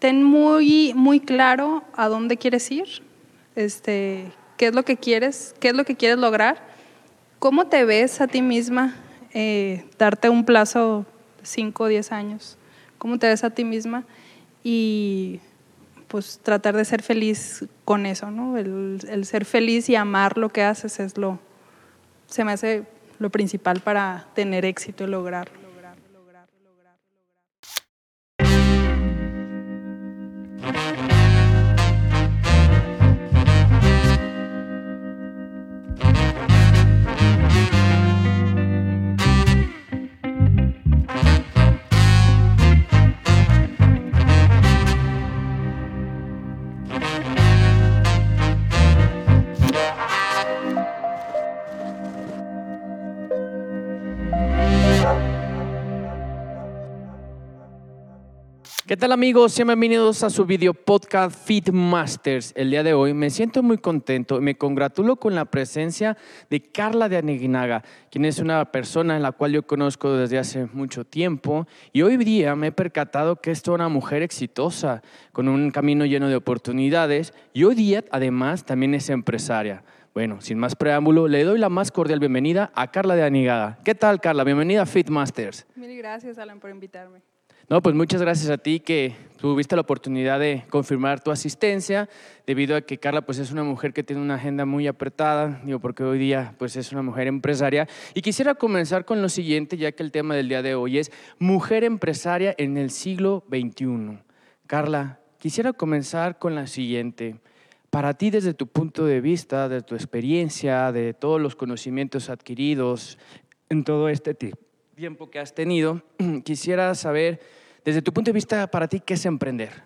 ten muy, muy claro a dónde quieres ir, este, qué es lo que quieres, qué es lo que quieres lograr, cómo te ves a ti misma, eh, darte un plazo de 5 o 10 años, cómo te ves a ti misma y pues tratar de ser feliz con eso, ¿no? El, el, ser feliz y amar lo que haces es lo, se me hace lo principal para tener éxito y lograrlo. ¿Qué tal amigos? Bienvenidos a su video podcast Fit Masters. El día de hoy me siento muy contento y me congratulo con la presencia de Carla de Aneguinaga, quien es una persona en la cual yo conozco desde hace mucho tiempo y hoy día me he percatado que es una mujer exitosa, con un camino lleno de oportunidades y hoy día además también es empresaria. Bueno, sin más preámbulo, le doy la más cordial bienvenida a Carla de Aneguinaga. ¿Qué tal Carla? Bienvenida a Fit Masters. Mil gracias Alan por invitarme. No, pues muchas gracias a ti que tuviste la oportunidad de confirmar tu asistencia, debido a que Carla pues es una mujer que tiene una agenda muy apretada, digo, porque hoy día pues es una mujer empresaria. Y quisiera comenzar con lo siguiente, ya que el tema del día de hoy es mujer empresaria en el siglo XXI. Carla, quisiera comenzar con la siguiente. Para ti, desde tu punto de vista, de tu experiencia, de todos los conocimientos adquiridos en todo este tiempo que has tenido, quisiera saber desde tu punto de vista, para ti, ¿qué es emprender?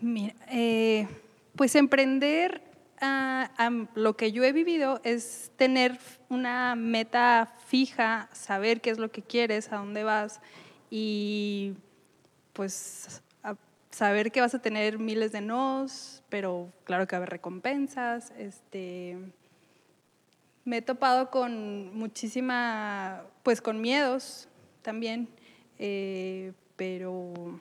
Mira, eh, pues emprender, ah, lo que yo he vivido es tener una meta fija, saber qué es lo que quieres, a dónde vas y pues saber que vas a tener miles de nos, pero claro que va a haber recompensas. Este, me he topado con muchísima, pues con miedos también eh, pero...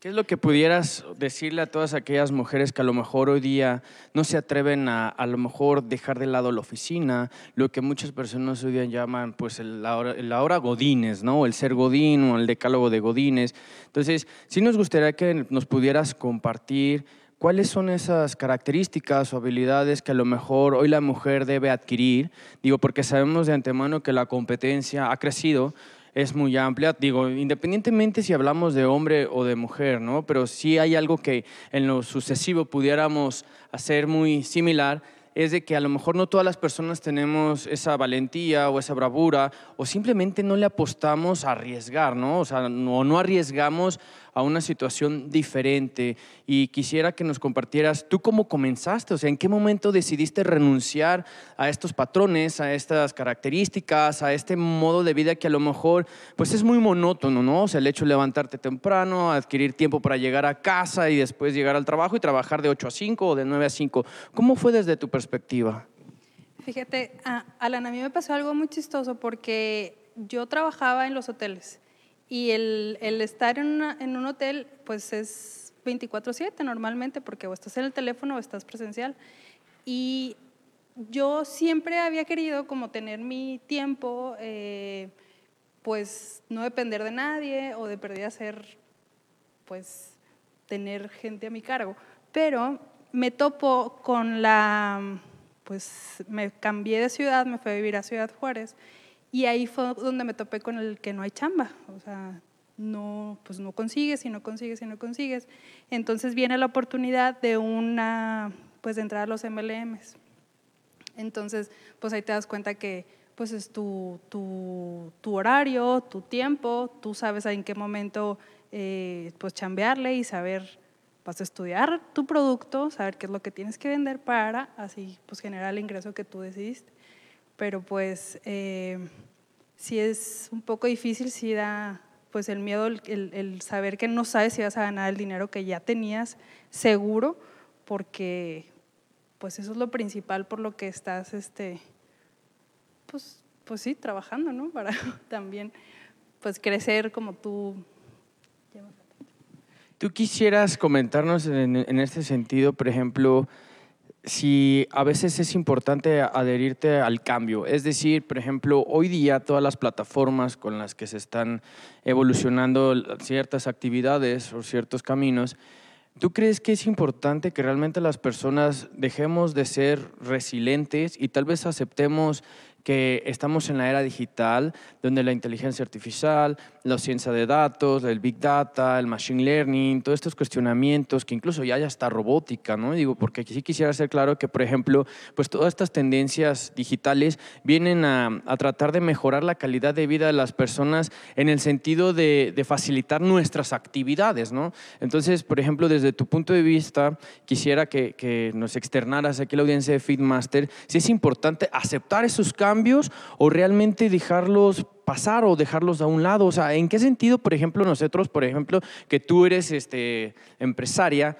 ¿Qué es lo que pudieras decirle a todas aquellas mujeres que a lo mejor hoy día no se atreven a a lo mejor dejar de lado la oficina, lo que muchas personas hoy día llaman pues el, la, hora, hora godines, ¿no? El ser godín o el decálogo de godines. Entonces, sí nos gustaría que nos pudieras compartir cuáles son esas características o habilidades que a lo mejor hoy la mujer debe adquirir. Digo, porque sabemos de antemano que la competencia ha crecido, es muy amplia. Digo, independientemente si hablamos de hombre o de mujer, ¿no? Pero sí hay algo que en lo sucesivo pudiéramos hacer muy similar, es de que a lo mejor no todas las personas tenemos esa valentía o esa bravura o simplemente no le apostamos a arriesgar, ¿no? O sea, no, no arriesgamos a una situación diferente. Y quisiera que nos compartieras tú cómo comenzaste, o sea, en qué momento decidiste renunciar a estos patrones, a estas características, a este modo de vida que a lo mejor pues es muy monótono, ¿no? O sea, el hecho de levantarte temprano, adquirir tiempo para llegar a casa y después llegar al trabajo y trabajar de 8 a 5 o de 9 a 5. ¿Cómo fue desde tu perspectiva? Fíjate, Alan, a mí me pasó algo muy chistoso porque yo trabajaba en los hoteles y el, el estar en, en, un hotel, pues es 24/7 normalmente, porque o estás en el teléfono o estás presencial. Y yo siempre había querido como tener mi tiempo, eh, pues no depender de nadie o de perder hacer, pues tener gente a mi cargo. Pero me topo con la, pues me cambié de ciudad, me fui a vivir a Ciudad Juárez y ahí fue donde me topé con el que no hay chamba, o sea, no, pues no consigues y no consigues y no consigues. Entonces viene la oportunidad de una, pues de entrar a los MLMs. Entonces, pues ahí te das cuenta que pues es tu, tu, tu horario, tu tiempo, tú sabes en qué momento eh, pues chambearle y saber, vas a estudiar tu producto, saber qué es lo que tienes que vender para así pues generar el ingreso que tú decidiste pero pues eh, si es un poco difícil, si da pues el miedo, el, saber que no sabes si vas a ganar el dinero que ya tenías seguro, porque pues eso es lo principal por lo que estás, este, pues, pues sí, trabajando, ¿no? Para también pues crecer como tú. ¿Tú quisieras comentarnos en, en este sentido, por ejemplo, si a veces es importante adherirte al cambio. Es decir, por ejemplo, hoy día todas las plataformas con las que se están evolucionando ciertas actividades o ciertos caminos, ¿tú crees que es importante que realmente las personas dejemos de ser resilientes y tal vez aceptemos que estamos en la era digital, donde la inteligencia artificial, la ciencia de datos, el big data, el machine learning, todos estos cuestionamientos, que incluso ya ya está robótica, ¿no? Digo, porque sí quisiera ser claro que, por ejemplo, pues todas estas tendencias digitales vienen a, tratar de mejorar la calidad de vida de las personas en el sentido de, facilitar nuestras actividades, ¿no? Entonces, por ejemplo, desde tu punto de vista, quisiera que, que nos externaras aquí la audiencia de Feedmaster, si es importante aceptar esos cambios o realmente dejarlos pasar o dejarlos a un lado? O sea, ¿en qué sentido, por ejemplo, nosotros, por ejemplo, que tú eres este, empresaria,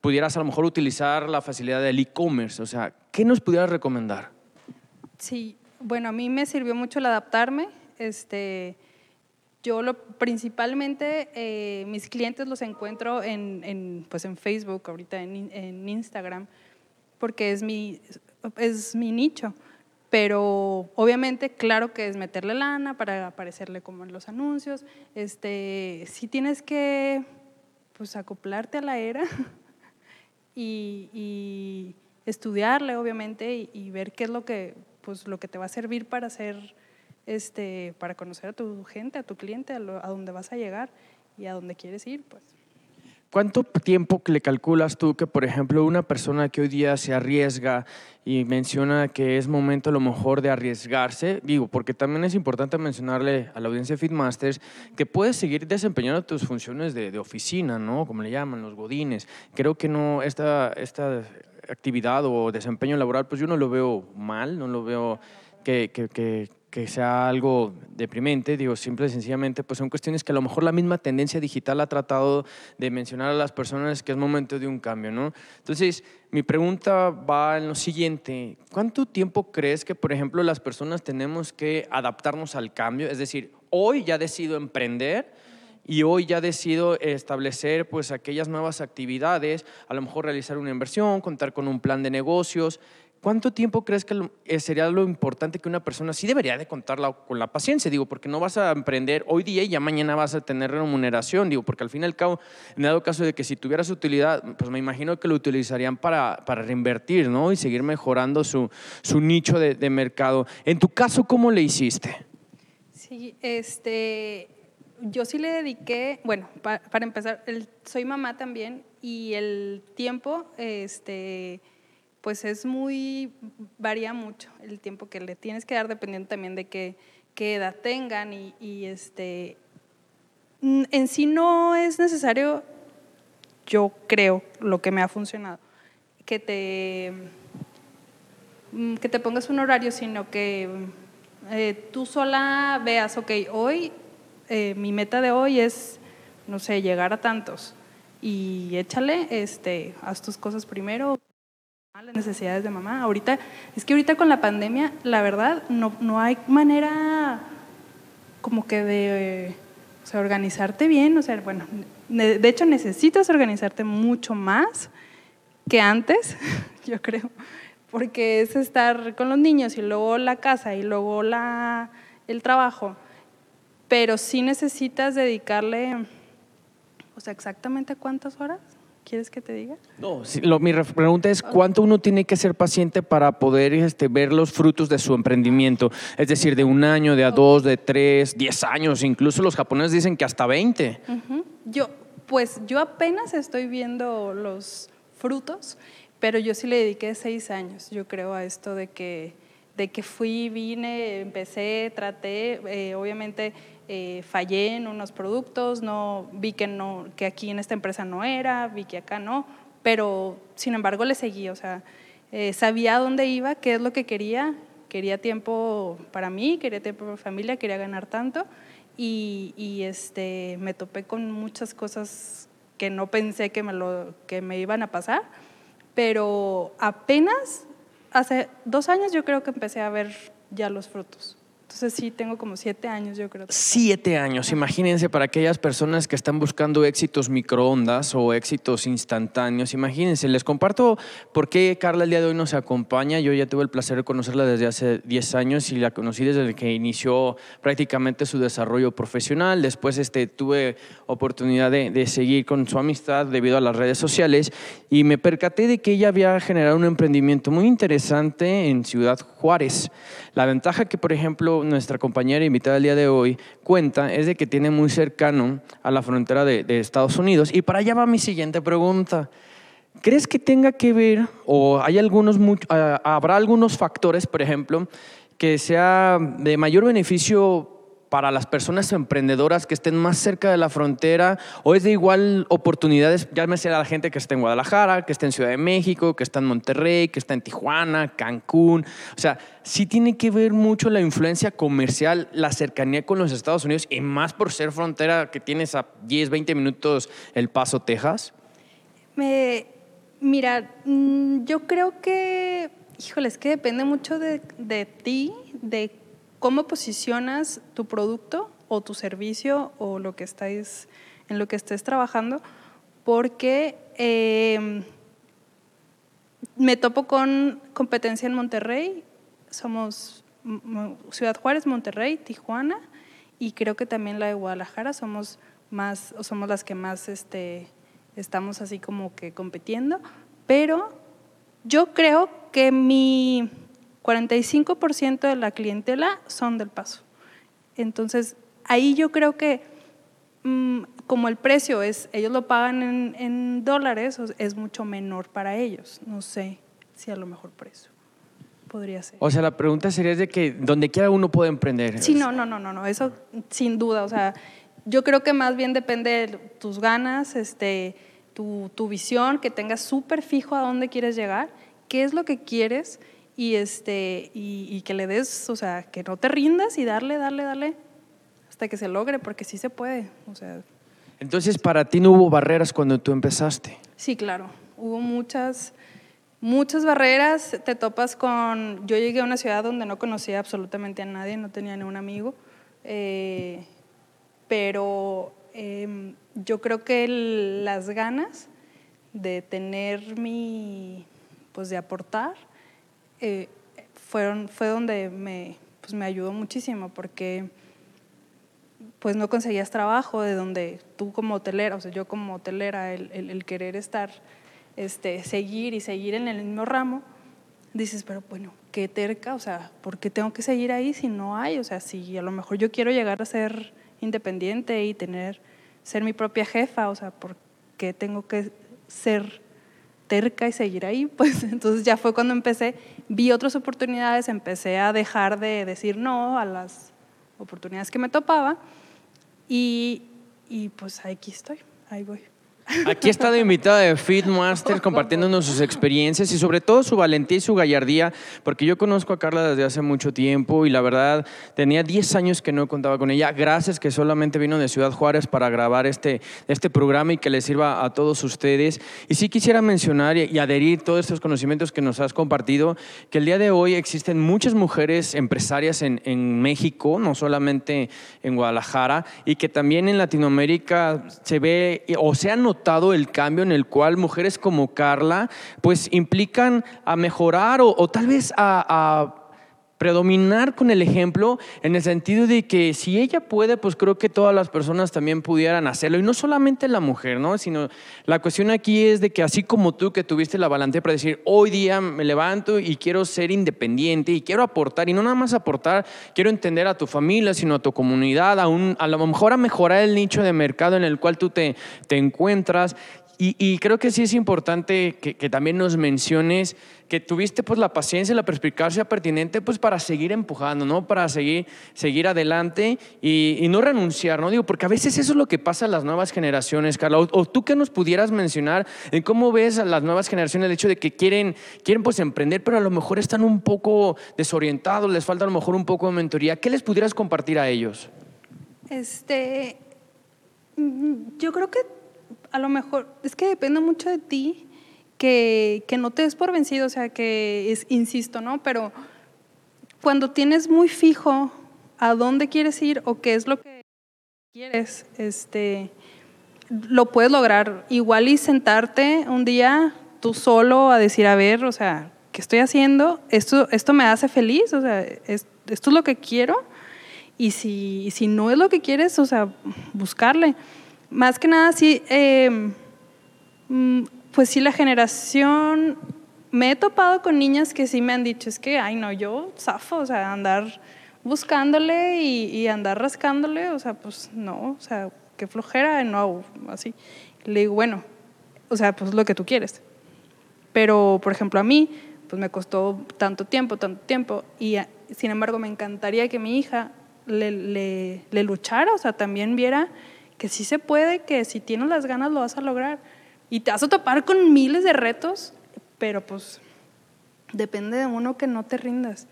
pudieras a lo mejor utilizar la facilidad del e-commerce? O sea, ¿qué nos pudieras recomendar? Sí, bueno, a mí me sirvió mucho el adaptarme. Este, yo lo, principalmente eh, mis clientes los encuentro en, en, pues en Facebook, ahorita en, en Instagram, porque es mi, es mi nicho pero obviamente claro que es meterle lana para aparecerle como en los anuncios, este, sí tienes que pues acoplarte a la era y, estudiarle obviamente y, ver qué es lo que, pues, lo que te va a servir para hacer, este, para conocer a tu gente, a tu cliente, a, a dónde vas a llegar y a dónde quieres ir, pues. ¿Cuánto tiempo le calculas tú que, por ejemplo, una persona que hoy día se arriesga y menciona que es momento a lo mejor de arriesgarse, digo, porque también es importante mencionarle a la audiencia de Feedmasters que puedes seguir desempeñando tus funciones de, oficina, ¿no? Como le llaman, los godines. Creo que no, esta, esta actividad o desempeño laboral, pues yo no lo veo mal, no lo veo que, que, que que sea algo deprimente, digo, simple y sencillamente, pues son cuestiones que a lo mejor la misma tendencia digital ha tratado de mencionar a las personas que es momento de un cambio, ¿no? Entonces, mi pregunta va en lo siguiente, ¿cuánto tiempo crees que, por ejemplo, las personas tenemos que adaptarnos al cambio? Es decir, hoy ya decido emprender, y hoy ya decido establecer pues aquellas nuevas actividades, a lo mejor realizar una inversión, contar con un plan de negocios. ¿Cuánto tiempo crees que eh, sería lo importante que una persona sí debería de contarla con la paciencia? Digo, porque no vas a emprender hoy día y ya mañana vas a tener remuneración. Digo, porque al fin y al cabo, en dado caso de que si tuvieras utilidad, pues me imagino que lo utilizarían para, para reinvertir, ¿no? Y seguir mejorando su, su nicho de, mercado. En tu caso, ¿cómo le hiciste? Sí, este, yo sí le dediqué, bueno, para, empezar, soy mamá también y el tiempo, este pues es muy, varía mucho el tiempo que le tienes que dar dependiendo también de qué, qué edad tengan y, este, en sí no es necesario, yo creo, lo que me ha funcionado, que te, mm, que te pongas un horario, sino que eh, tú sola veas, ok, hoy, eh, mi meta de hoy es, no sé, llegar a tantos y échale, este, haz tus cosas primero las necesidades de mamá. Ahorita, es que ahorita con la pandemia, la verdad, no, no hay manera como que de organizarte bien. O sea, bueno, de hecho necesitas organizarte mucho más que antes, yo creo, porque es estar con los niños y luego la casa y luego la, el trabajo. Pero sí necesitas dedicarle, o sea, exactamente cuántas horas. ¿Quieres que te diga? No, lo, mi pregunta es cuánto uno tiene que ser paciente para poder este, ver los frutos de su emprendimiento. Es decir, de un año, de a dos, de tres, diez años. Incluso los japoneses dicen que hasta veinte. Yo, pues yo apenas estoy viendo los frutos, pero yo sí le dediqué seis años, yo creo, a esto de que, de que fui, vine, empecé, traté, eh, obviamente eh, fallé en unos productos, no, vi que, no, que aquí en esta empresa no era, vi que acá no, pero sin embargo le seguí, o sea, eh, sabía dónde iba, qué es lo que quería, quería tiempo para mí, quería tiempo para familia, quería ganar tanto y, y este, me topé con muchas cosas que no pensé que me, lo, que me iban a pasar, pero apenas hace dos años yo creo que empecé a ver ya los frutos. Entonces sí, tengo como siete años, yo creo. Siete años. Imagínense para aquellas personas que están buscando éxitos microondas o éxitos instantáneos. Imagínense, les comparto por qué Carla el día de hoy nos acompaña. Yo ya tuve el placer de conocerla desde hace diez años y la conocí desde que inició prácticamente su desarrollo profesional. Después este, tuve oportunidad de, de seguir con su amistad debido a las redes sociales y me percaté de que ella había generado un emprendimiento muy interesante en Ciudad Juárez. La ventaja que, por ejemplo, nuestra compañera invitada el día de hoy cuenta es de que tiene muy cercano a la frontera de, Estados Unidos. Y para allá va mi siguiente pregunta. ¿Crees que tenga que ver o hay algunos, habrá algunos factores, por ejemplo, que sea de mayor beneficio para las personas emprendedoras que estén más cerca de la frontera o es de igual oportunidades, ya me sea la gente que está en Guadalajara, que está en Ciudad de México, que está en Monterrey, que está en Tijuana, Cancún. O sea, sí tiene que ver mucho la influencia comercial, la cercanía con los Estados Unidos y más por ser frontera que tienes a 10, 20 minutos El Paso, Texas. Me, mira, mm, yo creo que, híjole, es que depende mucho de, de ti, de cómo posicionas tu producto o tu servicio o lo que estáis, en lo que estés trabajando, porque em, me topo con competencia en Monterrey, somos Ciudad Juárez, Monterrey, Tijuana, y creo que también la de Guadalajara. Somos más, somos las que más este, estamos así como que compitiendo, pero yo creo que mi 45% de la clientela son del paso. Entonces, ahí yo creo que mm, como el precio es, ellos lo pagan en, dólares, es mucho menor para ellos. No sé si a lo mejor por eso podría ser. O sea, la pregunta sería de que donde quiera uno puede emprender. Sí, no, no, no, no, no, eso sin duda. O sea, yo creo que más bien depende de tus ganas, este, tu, tu visión, que tengas súper fijo a dónde quieres llegar, qué es lo que quieres y, este, y, que le des, o sea, que no te rindas y darle, darle, darle hasta que se logre, porque sí se puede. O sea. Entonces, para ti no hubo barreras cuando tú empezaste. Sí, claro, hubo muchas, muchas barreras. Te topas con, yo llegué a una ciudad donde no conocía absolutamente a nadie, no tenía ni un amigo, eh, pero em, yo creo que las ganas de tener mi, pues de aportar, eh, fueron, fue donde me, pues me ayudó muchísimo porque pues no conseguías trabajo de donde tú como hotelera, o sea, yo como hotelera, el, querer estar, este, seguir y seguir en el mismo ramo, dices, pero bueno, qué terca, o sea, ¿por qué tengo que seguir ahí si no hay? O sea, si a lo mejor yo quiero llegar a ser independiente y tener, ser mi propia jefa, o sea, ¿por qué tengo que ser terca y seguir ahí? Pues entonces ya fue cuando empecé vi otras oportunidades, empecé a dejar de decir no a las oportunidades que me topaba y, y pues aquí estoy, ahí voy. Aquí está de invitada de Fitmaster compartiéndonos sus experiencias y sobre todo su valentía y su gallardía, porque yo conozco a Carla desde hace mucho tiempo y la verdad tenía 10 años que no contaba con ella. Gracias que solamente vino de Ciudad Juárez para grabar este, este programa y que le sirva a todos ustedes. Y sí quisiera mencionar y, adherir todos estos conocimientos que nos has compartido, que el día de hoy existen muchas mujeres empresarias en, en México, no solamente en Guadalajara, y que también en Latinoamérica se ve o se han notado el cambio en el cual mujeres como Carla pues implican a mejorar o, tal vez a, predominar con el ejemplo en el sentido de que si ella puede, pues creo que todas las personas también pudieran hacerlo. Y no solamente la mujer, ¿no? Sino la cuestión aquí es de que así como tú que tuviste la valentía para decir, hoy día me levanto y quiero ser independiente y quiero aportar, y no nada más aportar, quiero entender a tu familia, sino a tu comunidad, a, a lo mejor a mejorar el nicho de mercado en el cual tú te, te encuentras. Y, creo que sí es importante que, también nos menciones que tuviste pues la paciencia y la perspicacia pertinente pues para seguir empujando, ¿no? Para seguir, seguir adelante y, no renunciar, ¿no? Digo, porque a veces eso es lo que pasa a las nuevas generaciones, Carla. O, tú que nos pudieras mencionar en cómo ves a las nuevas generaciones el hecho de que quieren, quieren pues emprender, pero a lo mejor están un poco desorientados, les falta a lo mejor un poco de mentoría. ¿Qué les pudieras compartir a ellos? Este, mm, yo creo que a lo mejor, es que depende mucho de ti que, que no te des por vencido, o sea, que es, insisto, ¿no? Pero cuando tienes muy fijo a dónde quieres ir o qué es lo que quieres, este, lo puedes lograr. Igual y sentarte un día tú solo a decir, a ver, o sea, ¿qué estoy haciendo? Esto, esto me hace feliz, o sea, esto es lo que quiero. Y si, si no es lo que quieres, o sea, buscarle. Más que nada, sí, em, mm, pues sí, la generación, me he topado con niñas que sí me han dicho, es que, ay, no, yo zafo, o sea, andar buscándole y, andar rascándole, o sea, pues no, o sea, qué flojera, no, así. Le digo, bueno, o sea, pues lo que tú quieres. Pero, por ejemplo, a mí, pues me costó tanto tiempo, tanto tiempo, y sin embargo me encantaría que mi hija le, le, le luchara, o sea, también viera que sí se puede, que si tienes las ganas lo vas a lograr. Y te vas a topar con miles de retos, pero pues depende de uno que no te rindas.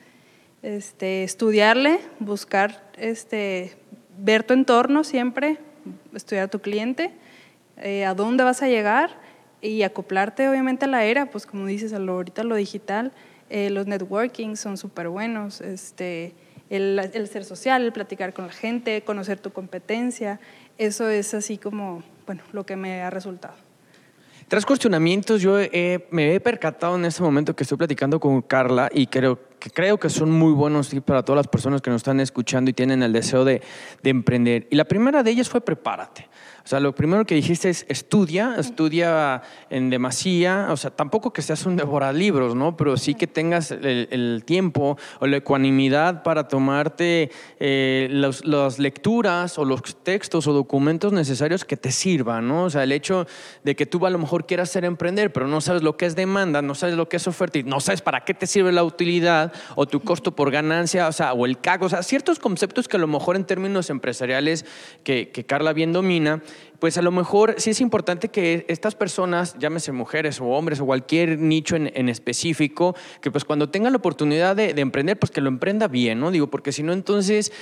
Este, estudiarle, buscar, este, ver tu entorno siempre, estudiar a tu cliente, eh, a dónde vas a llegar y acoplarte obviamente a la era, pues como dices, a lo, ahorita lo digital, eh, los networking son súper buenos, este, el, el, ser social, el platicar con la gente, conocer tu competencia, eso es así como, bueno, lo que me ha resultado. Tras cuestionamientos, yo me he percatado en este momento que estoy platicando con Carla y creo que, creo que son muy buenos para todas las personas que nos están escuchando y tienen el deseo de, de emprender. Y la primera de ellas fue prepárate. O sea, lo primero que dijiste es estudia, estudia en demasía, o sea, tampoco que seas un devoralibros, ¿no? Pero sí que tengas el, tiempo o la ecuanimidad para tomarte eh, las lecturas o los textos o documentos necesarios que te sirvan, ¿no? O sea, el hecho de que tú a lo mejor quieras ser emprender, pero no sabes lo que es demanda, no sabes lo que es oferta y no sabes para qué te sirve la utilidad o tu costo por ganancia, o sea, o el CAG, o sea, ciertos conceptos que a lo mejor en términos empresariales que Carla bien domina, pues a lo mejor sí es importante que estas personas, llámese mujeres o hombres o cualquier nicho en, específico, que pues cuando tengan la oportunidad de, de, emprender, pues que lo emprenda bien, ¿no? Digo, porque si no, entonces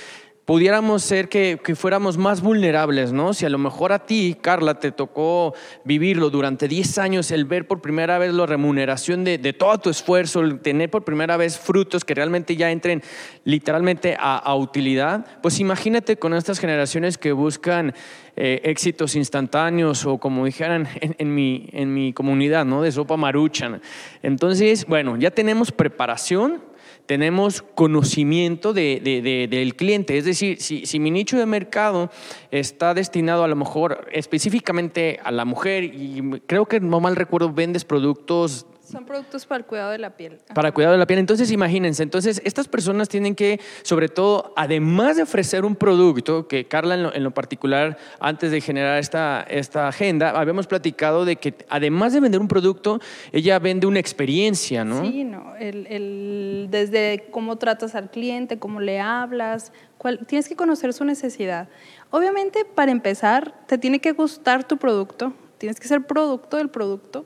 pudiéramos ser que, fuéramos más vulnerables, ¿no? Si a lo mejor a ti, Carla, te tocó vivirlo durante 10 años, el ver por primera vez la remuneración de, todo tu esfuerzo, el tener por primera vez frutos que realmente ya entren literalmente a, utilidad, pues imagínate con estas generaciones que buscan eh, éxitos instantáneos o como dijeran en, mi, en mi comunidad, ¿no? De sopa maruchan. Entonces, bueno, ya tenemos preparación, tenemos conocimiento de, del cliente. Es decir, si, si, mi nicho de mercado está destinado a lo mejor específicamente a la mujer y creo que no mal recuerdo vendes productos son productos para el cuidado de la piel. Para el cuidado de la piel. Entonces, imagínense, entonces estas personas tienen que, sobre todo, además de ofrecer un producto, que Carla en lo, particular, antes de generar esta, esta agenda, habíamos platicado de que además de vender un producto, ella vende una experiencia, ¿no? Sí, no. El, el, desde cómo tratas al cliente, cómo le hablas, cuál, tienes que conocer su necesidad. Obviamente, para empezar, te tiene que gustar tu producto, tienes que ser producto del producto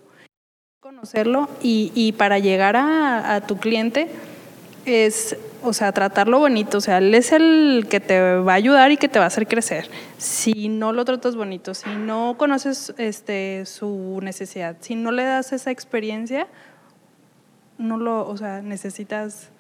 conocerlo y, para llegar a, tu cliente es, o sea, tratarlo bonito, o sea, él es el que te va a ayudar y que te va a hacer crecer. Si no lo tratas bonito, si no conoces este, su necesidad, si no le das esa experiencia, no lo, o sea, necesitas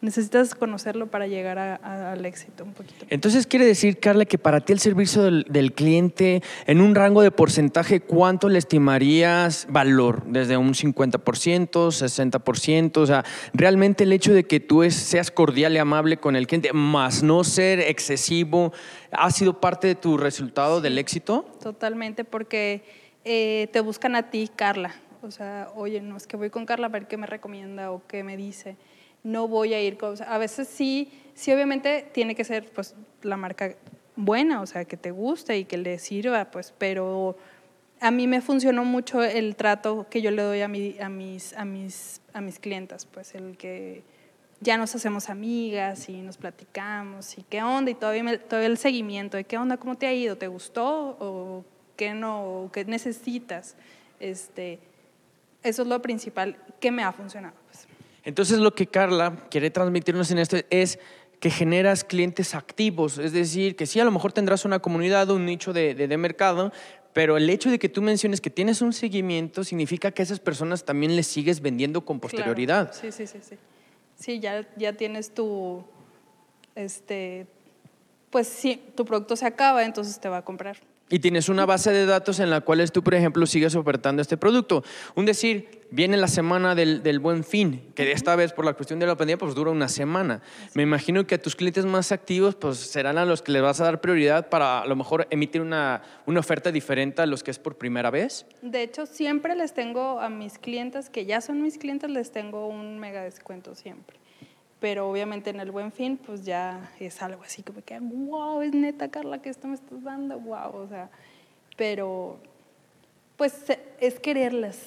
necesitas conocerlo para llegar al éxito un poquito. Entonces quiere decir, Carla, que para ti el servicio del, cliente, en un rango de porcentaje, ¿cuánto le estimarías valor? ¿Desde un 50%, 60%? O sea, realmente el hecho de que tú seas cordial y amable con el cliente, más no ser excesivo, ¿ha sido parte de tu resultado del éxito? Totalmente, porque eh, te buscan a ti, Carla. O sea, oye, no es que voy con Carla a ver qué me recomienda o qué me dice no voy a ir con, a veces sí, sí obviamente tiene que ser pues la marca buena, o sea, que te guste y que le sirva, pues, pero a mí me funcionó mucho el trato que yo le doy a, mi, a, mis, a, mis, a mis clientas, pues el que ya nos hacemos amigas y nos platicamos y qué onda y todavía, todo el seguimiento de qué onda, cómo te ha ido, te gustó o qué no, qué necesitas. Este, eso es lo principal que me ha funcionado. Pues. Entonces lo que Carla quiere transmitirnos en esto es que generas clientes activos, es decir, que sí, a lo mejor tendrás una comunidad, un nicho de, de, mercado, pero el hecho de que tú menciones que tienes un seguimiento significa que a esas personas también les sigues vendiendo con posterioridad. Sí, sí, sí, sí. Sí, ya, ya tienes tu, este, pues si tu producto se acaba, entonces te va a comprar. Y tienes una base de datos en la cual tú, por ejemplo, sigues ofertando este producto. Un decir, viene la semana del, del, buen fin, que esta vez por la cuestión de la pandemia pues dura una semana. Me imagino que a tus clientes más activos pues serán a los que les vas a dar prioridad para a lo mejor emitir una, una oferta diferente a los que es por primera vez. De hecho, siempre les tengo a mis clientes, que ya son mis clientes, les tengo un mega descuento siempre pero obviamente en el buen fin, pues ya es algo así como que, wow, es neta, Carla, que esto me estás dando, wow, o sea, pero pues es quererlas.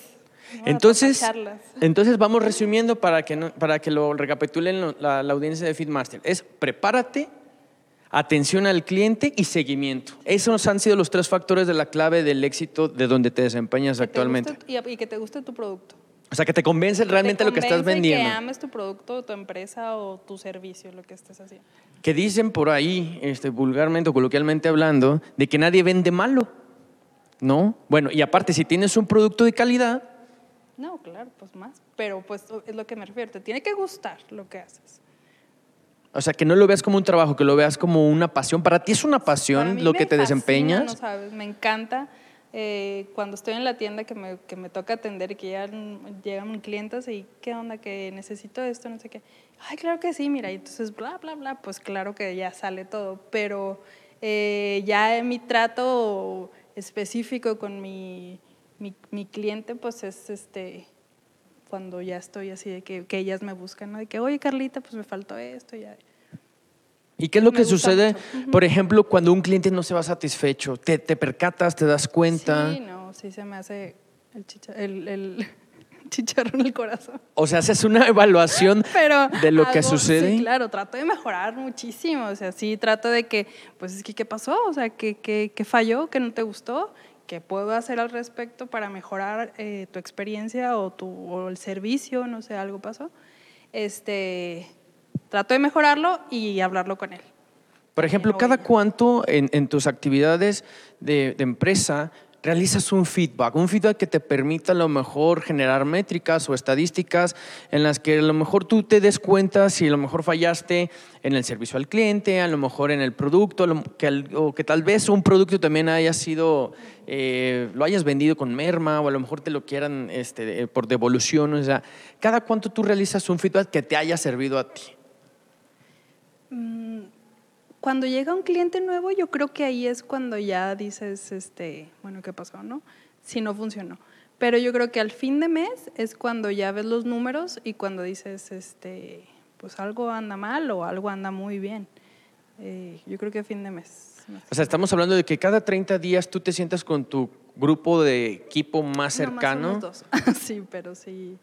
Entonces, entonces vamos resumiendo para que, para que lo recapitulen la, audiencia de Feedmaster. Es prepárate, atención al cliente y seguimiento. Esos han sido los tres factores de la clave del éxito de donde te desempeñas actualmente. y que te guste tu producto. O sea, que te convence realmente lo que estás vendiendo. Que ames tu producto, tu empresa o tu servicio, lo que estés haciendo. Que dicen por ahí, este, vulgarmente o coloquialmente hablando, de que nadie vende malo. ¿No? Bueno, y aparte, si tienes un producto de calidad. No, claro, pues más. Pero pues es lo que me refiero. Te tiene que gustar lo que haces. O sea, que no lo veas como un trabajo, que lo veas como una pasión. Para ti es una pasión lo que te desempeñas. No sabes, me encanta eh, cuando estoy en la tienda que me, que me toca atender y que ya llegan clientes y qué onda, que necesito esto, no sé qué. Ay, claro que sí, mira, y entonces bla, bla, bla, pues claro que ya sale todo, pero eh, ya en mi trato específico con mi, mi, mi, cliente, pues es este cuando ya estoy así de que, que ellas me buscan, ¿no? De que, oye, Carlita, pues me faltó esto, ya. ¿Y qué es lo que sucede, por ejemplo, cuando un cliente no se va satisfecho? ¿Te, ¿Te, percatas, te das cuenta? Sí, no, sí se me hace el, chicha, el, el chicharro en el corazón. O sea, haces una evaluación de lo que sucede. Sí, claro, trato de mejorar muchísimo. O sea, sí, trato de que, pues es que, ¿qué pasó? O sea, ¿qué, qué, qué falló? ¿Qué no te gustó? ¿Qué puedo hacer al respecto para mejorar eh, tu experiencia o, tu, o el servicio? No sé, algo pasó. Este Trato de mejorarlo y hablarlo con él. Por ejemplo, ¿cada cuánto en, tus actividades de, empresa realizas un feedback, un feedback que te permita a lo mejor generar métricas o estadísticas en las que a lo mejor tú te des cuenta si a lo mejor fallaste en el servicio al cliente, a lo mejor en el producto, o que tal vez un producto también haya sido, eh, lo hayas vendido con merma o a lo mejor te lo quieran este, por devolución. O sea, ¿cada cuánto tú realizas un feedback que te haya servido a ti? Mm, cuando llega un cliente nuevo, yo creo que ahí es cuando ya dices, este, bueno, ¿qué pasó, no? Si no funcionó. Pero yo creo que al fin de mes es cuando ya ves los números y cuando dices, este, pues algo anda mal o algo anda muy bien. Eh, yo creo que a fin de mes. O sea, estamos hablando de que cada 30 días tú te sientas con tu grupo de equipo más cercano. dos. sí, pero sí.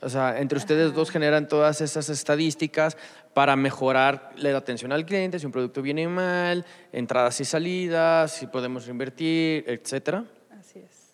O sea, entre ustedes dos generan todas esas estadísticas para mejorar la atención al cliente, si un producto viene mal, entradas y salidas, si podemos invertir, etcétera. Así es.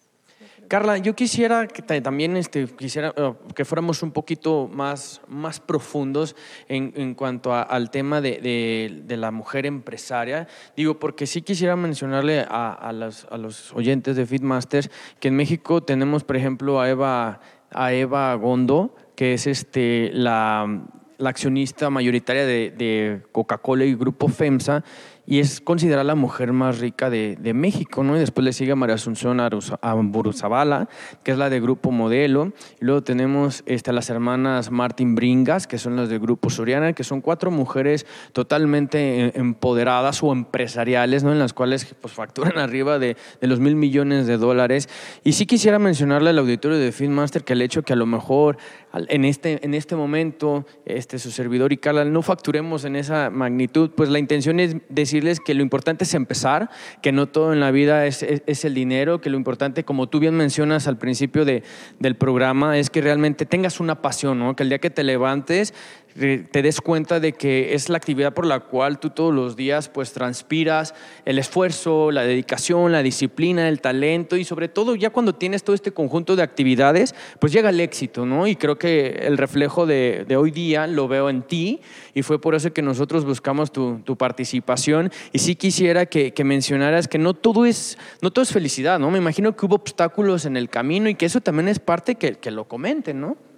Carla, yo quisiera que también este, quisiera eh, que fuéramos un poquito más, más profundos en, en cuanto al tema de, de, la mujer empresaria. Digo, porque sí quisiera mencionarle a, a, los, a los oyentes de Feedmasters que en México tenemos, por ejemplo, a Eva a Eva Gondo, que es este, la, accionista mayoritaria de, de Coca-Cola y Grupo FEMSA, y es considerada la mujer más rica de, México, ¿no? Y después le sigue María Asunción Amburuzabala, que es la de Grupo Modelo. Y luego tenemos este, las hermanas Martín Bringas, que son las de Grupo Soriana, que son cuatro mujeres totalmente empoderadas o empresariales, ¿no? En las cuales pues, facturan arriba de, los mil millones de dólares. Y sí quisiera mencionarle al auditorio de Filmmaster que el hecho que a lo mejor en este, en este momento este, su servidor y Carla no facturemos en esa magnitud, pues la intención es decir que lo importante es empezar, que no todo en la vida es, es, el dinero, que lo importante, como tú bien mencionas al principio de, del programa, es que realmente tengas una pasión, ¿no? que el día que te levantes te des cuenta de que es la actividad por la cual tú todos los días pues transpiras el esfuerzo, la dedicación, la disciplina, el talento y sobre todo ya cuando tienes todo este conjunto de actividades pues llega el éxito, ¿no? Y creo que el reflejo de, hoy día lo veo en ti y fue por eso que nosotros buscamos tu, participación y sí quisiera que, mencionaras que no todo, es, no todo es felicidad, ¿no? Me imagino que hubo obstáculos en el camino y que eso también es parte que, que lo comenten, ¿no?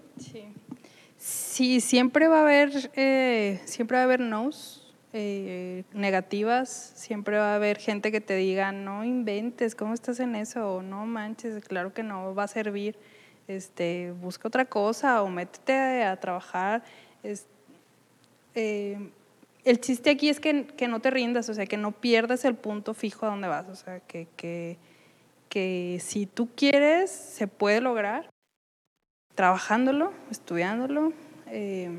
Sí. Siempre va a haber, eh, siempre va a haber no's eh, negativas, siempre va a haber gente que te diga, no inventes, ¿cómo estás en eso? O no manches, claro que no va a servir, este, busca otra cosa o métete a, trabajar. Eh, el chiste aquí es que, que, no te rindas, o sea, que no pierdas el punto fijo a donde vas, o sea, que, que, que si tú quieres, se puede lograr trabajándolo, estudiándolo. Eh,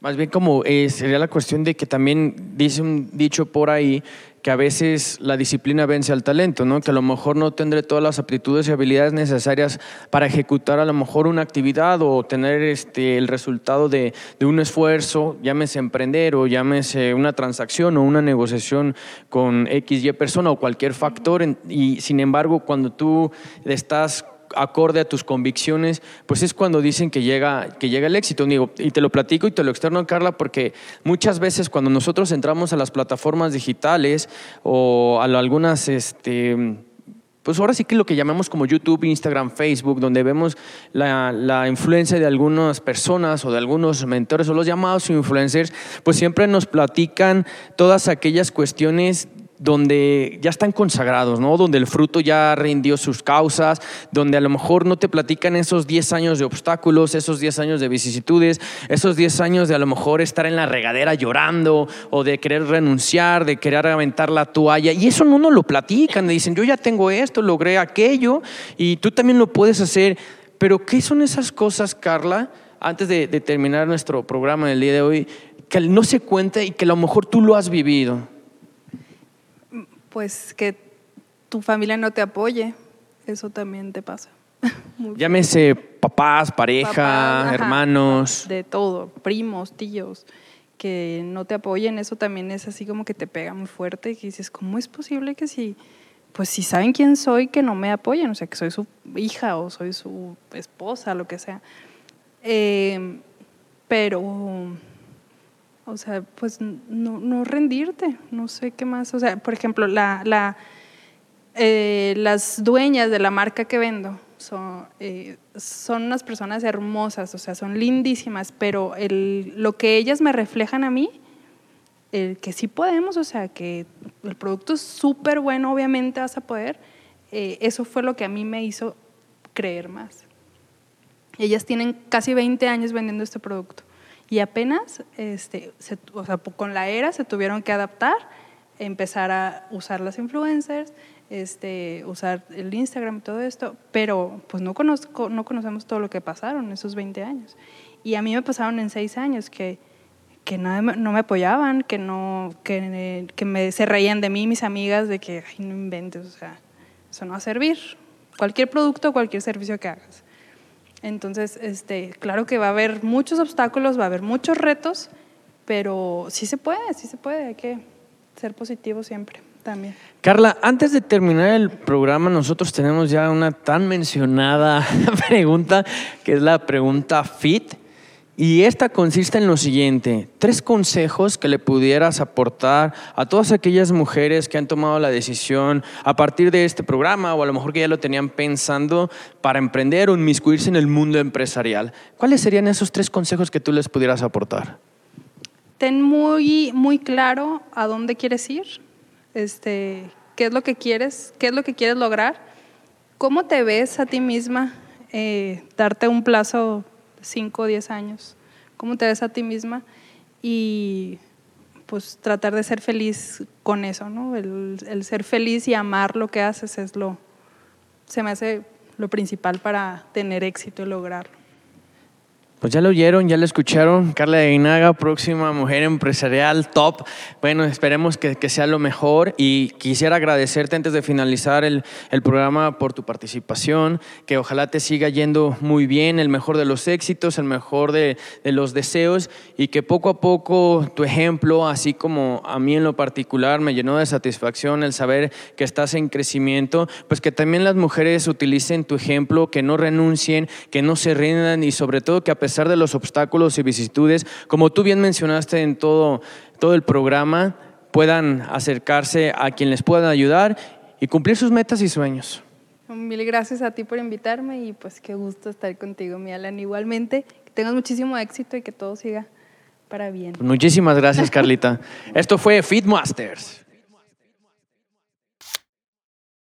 más bien como eh, sería la cuestión de que también dice un dicho por ahí que a veces la disciplina vence al talento, ¿no? Que a lo mejor no tendré todas las aptitudes y habilidades necesarias para ejecutar a lo mejor una actividad o tener este, el resultado de, de un esfuerzo, llámese emprender o llámese una transacción o una negociación con X, Y persona o cualquier factor. Y sin embargo, cuando tú estás acorde a tus convicciones, pues es cuando dicen que llega, que llega el éxito. y te lo platico y te lo externo, Carla, porque muchas veces cuando nosotros entramos a las plataformas digitales o a algunas, este, pues ahora sí que lo que llamamos como YouTube, Instagram, Facebook, donde vemos la, la, influencia de algunas personas o de algunos mentores o los llamados influencers, pues siempre nos platican todas aquellas cuestiones donde ya están consagrados, ¿no? Donde el fruto ya rindió sus causas, donde a lo mejor no te platican esos 10 años de obstáculos, esos 10 años de vicisitudes, esos 10 años de a lo mejor estar en la regadera llorando o de querer renunciar, de querer aventar la toalla. Y eso no nos lo platican, dicen, yo ya tengo esto, logré aquello y tú también lo puedes hacer. Pero ¿qué son esas cosas, Carla? Antes de, de terminar nuestro programa del día de hoy, que no se cuenta y que a lo mejor tú lo has vivido pues que tu familia no te apoye, eso también te pasa. Llámese papás, pareja, hermanos. De todo, primos, tíos, que no te apoyen, eso también es así como que te pega muy fuerte y dices, ¿cómo es posible que si, pues si saben quién soy, que no me apoyen? O sea, que soy su hija o soy su esposa, lo que sea. Eh, pero o sea, pues no, no, rendirte, no sé qué más. O sea, por ejemplo, la, la, eh, las dueñas de la marca que vendo son, eh, unas personas hermosas, o sea, son lindísimas, pero lo que ellas me reflejan a mí, el que sí podemos, o sea, que el producto es súper bueno, obviamente vas a poder, eh, eso fue lo que a mí me hizo creer más. Ellas tienen casi 20 años vendiendo este producto y apenas, este, o sea, con la era se tuvieron que adaptar, empezar a usar las influencers, este, usar el Instagram y todo esto, pero pues no, conozco, no conocemos todo lo que pasaron esos 20 años. Y a mí me pasaron en 6 años que, que no, no, me apoyaban, que, no, que, que me, se reían de mí mis amigas de que, ay, no inventes, o sea, eso no va a servir. Cualquier producto, cualquier servicio que hagas. Entonces, este, claro que va a haber muchos obstáculos, va a haber muchos retos, pero sí se puede, sí se puede, hay que ser positivo siempre también. Carla, antes de terminar el programa, nosotros tenemos ya una tan mencionada pregunta, que es la pregunta FIT. Y esta consiste en lo siguiente, tres consejos que le pudieras aportar a todas aquellas mujeres que han tomado la decisión a partir de este programa o a lo mejor que ya lo tenían pensando para emprender o inmiscuirse en el mundo empresarial. ¿Cuáles serían esos tres consejos que tú les pudieras aportar? Ten muy, muy claro a dónde quieres ir, este, qué es lo que quieres, qué es lo que quieres lograr, cómo te ves a ti misma, eh, darte un plazo 5 o 10 años, cómo te ves a ti misma y pues tratar de ser feliz con eso, ¿no? El, el, ser feliz y amar lo que haces es lo, se me hace lo principal para tener éxito y lograrlo. Pues ya lo oyeron, ya lo escucharon. Carla de Inaga, próxima mujer empresarial top. Bueno, esperemos que, que, sea lo mejor y quisiera agradecerte antes de finalizar el, el, programa por tu participación, que ojalá te siga yendo muy bien, el mejor de los éxitos, el mejor de, de los deseos y que poco a poco tu ejemplo, así como a mí en lo particular, me llenó de satisfacción el saber que estás en crecimiento, pues que también las mujeres utilicen tu ejemplo, que no renuncien, que no se rindan y sobre todo que a pesar pesar de los obstáculos y vicisitudes, como tú bien mencionaste en todo, todo el programa, puedan acercarse a quien les pueda ayudar y cumplir sus metas y sueños. Mil gracias a ti por invitarme y pues qué gusto estar contigo, mi Alan. Igualmente, que tengas muchísimo éxito y que todo siga para bien. Muchísimas gracias, Carlita. Esto fue Feedmasters.